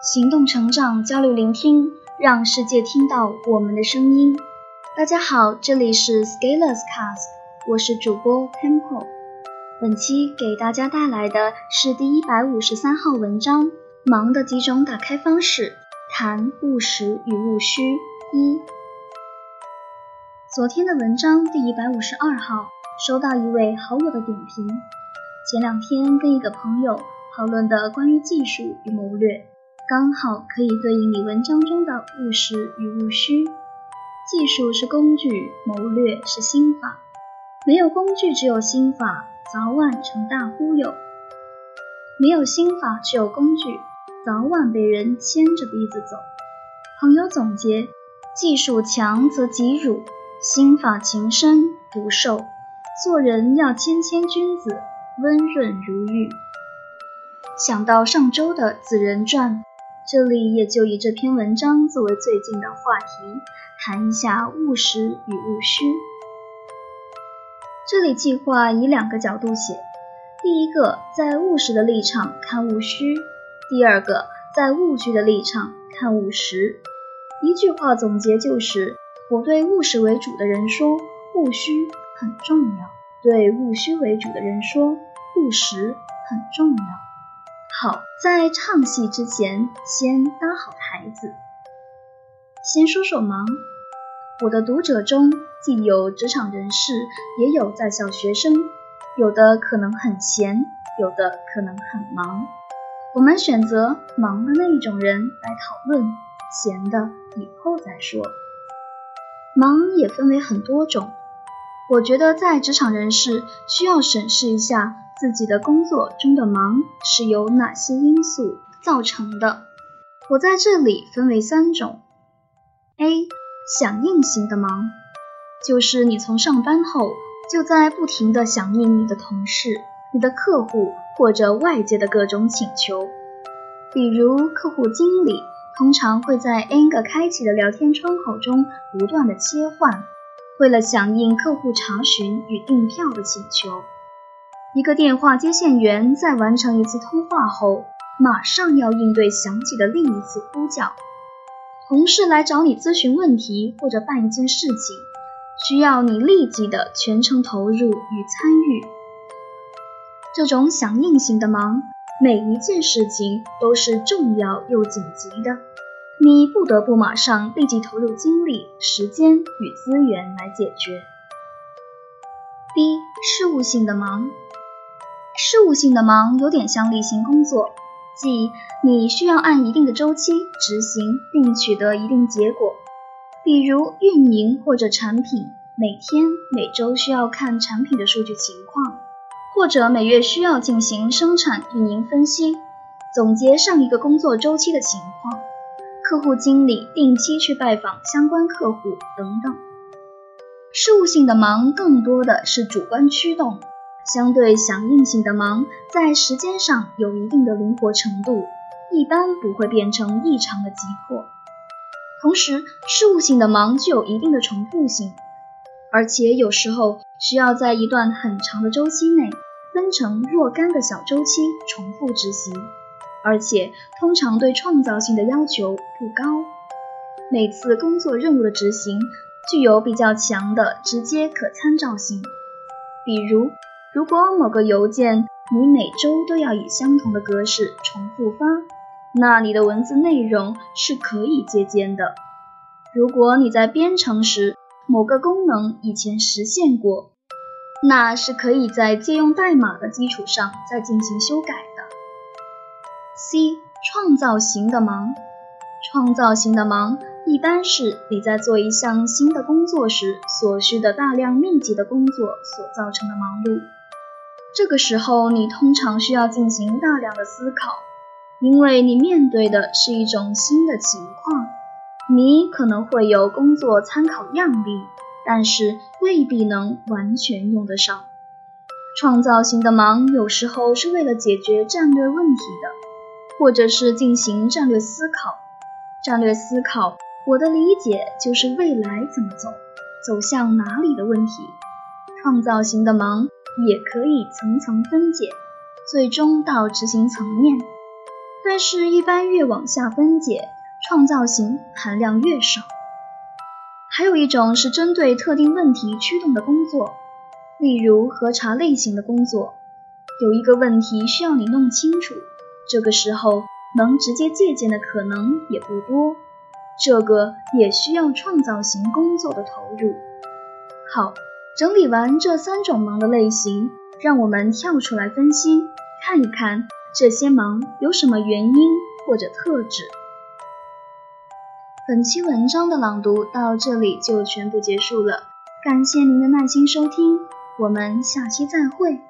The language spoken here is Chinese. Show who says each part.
Speaker 1: 行动、成长、交流、聆听，让世界听到我们的声音。大家好，这里是 Scalers Cast，我是主播 Temple。本期给大家带来的是第一百五十三号文章《忙的几种打开方式》，谈务实与务虚一。昨天的文章第一百五十二号，收到一位好友的点评。前两天跟一个朋友讨论的关于技术与谋略。刚好可以对应你文章中的务实与务虚。技术是工具，谋略是心法。没有工具，只有心法，早晚成大忽悠；没有心法，只有工具，早晚被人牵着鼻子走。朋友总结：技术强则急辱，心法情深不寿。做人要谦谦君子，温润如玉。想到上周的《子人传》。这里也就以这篇文章作为最近的话题，谈一下务实与务虚。这里计划以两个角度写：第一个，在务实的立场看务虚；第二个，在务虚的立场看务实。一句话总结就是：我对务实为主的人说，务虚很重要；对务虚为主的人说，务实很重要。好，在唱戏之前，先搭好台子。先说说忙。我的读者中，既有职场人士，也有在校学生，有的可能很闲，有的可能很忙。我们选择忙的那一种人来讨论，闲的以后再说。忙也分为很多种，我觉得在职场人士需要审视一下。自己的工作中的忙是由哪些因素造成的？我在这里分为三种：A. 响应型的忙，就是你从上班后就在不停的响应你的同事、你的客户或者外界的各种请求。比如客户经理通常会在 N 个开启的聊天窗口中不断的切换，为了响应客户查询与订票的请求。一个电话接线员在完成一次通话后，马上要应对响起的另一次呼叫。同事来找你咨询问题或者办一件事情，需要你立即的全程投入与参与。这种响应型的忙，每一件事情都是重要又紧急的，你不得不马上立即投入精力、时间与资源来解决。B 事务性的忙。事务性的忙有点像例行工作，即你需要按一定的周期执行并取得一定结果。比如运营或者产品，每天、每周需要看产品的数据情况，或者每月需要进行生产运营分析，总结上一个工作周期的情况。客户经理定期去拜访相关客户等等。事务性的忙更多的是主观驱动。相对响应性的忙，在时间上有一定的灵活程度，一般不会变成异常的急迫。同时，事务性的忙具有一定的重复性，而且有时候需要在一段很长的周期内分成若干个小周期重复执行，而且通常对创造性的要求不高。每次工作任务的执行具有比较强的直接可参照性，比如。如果某个邮件你每周都要以相同的格式重复发，那你的文字内容是可以借鉴的。如果你在编程时某个功能以前实现过，那是可以在借用代码的基础上再进行修改的。C 创造型的忙，创造型的忙一般是你在做一项新的工作时所需的大量密集的工作所造成的忙碌。这个时候，你通常需要进行大量的思考，因为你面对的是一种新的情况。你可能会有工作参考样例，但是未必能完全用得上。创造型的忙有时候是为了解决战略问题的，或者是进行战略思考。战略思考，我的理解就是未来怎么走，走向哪里的问题。创造型的忙。也可以层层分解，最终到执行层面。但是，一般越往下分解，创造型含量越少。还有一种是针对特定问题驱动的工作，例如核查类型的工作，有一个问题需要你弄清楚，这个时候能直接借鉴的可能也不多，这个也需要创造型工作的投入。好，整理完这三种忙的类型，让我们跳出来分析，看一看。这些忙有什么原因或者特质？本期文章的朗读到这里就全部结束了，感谢您的耐心收听，我们下期再会。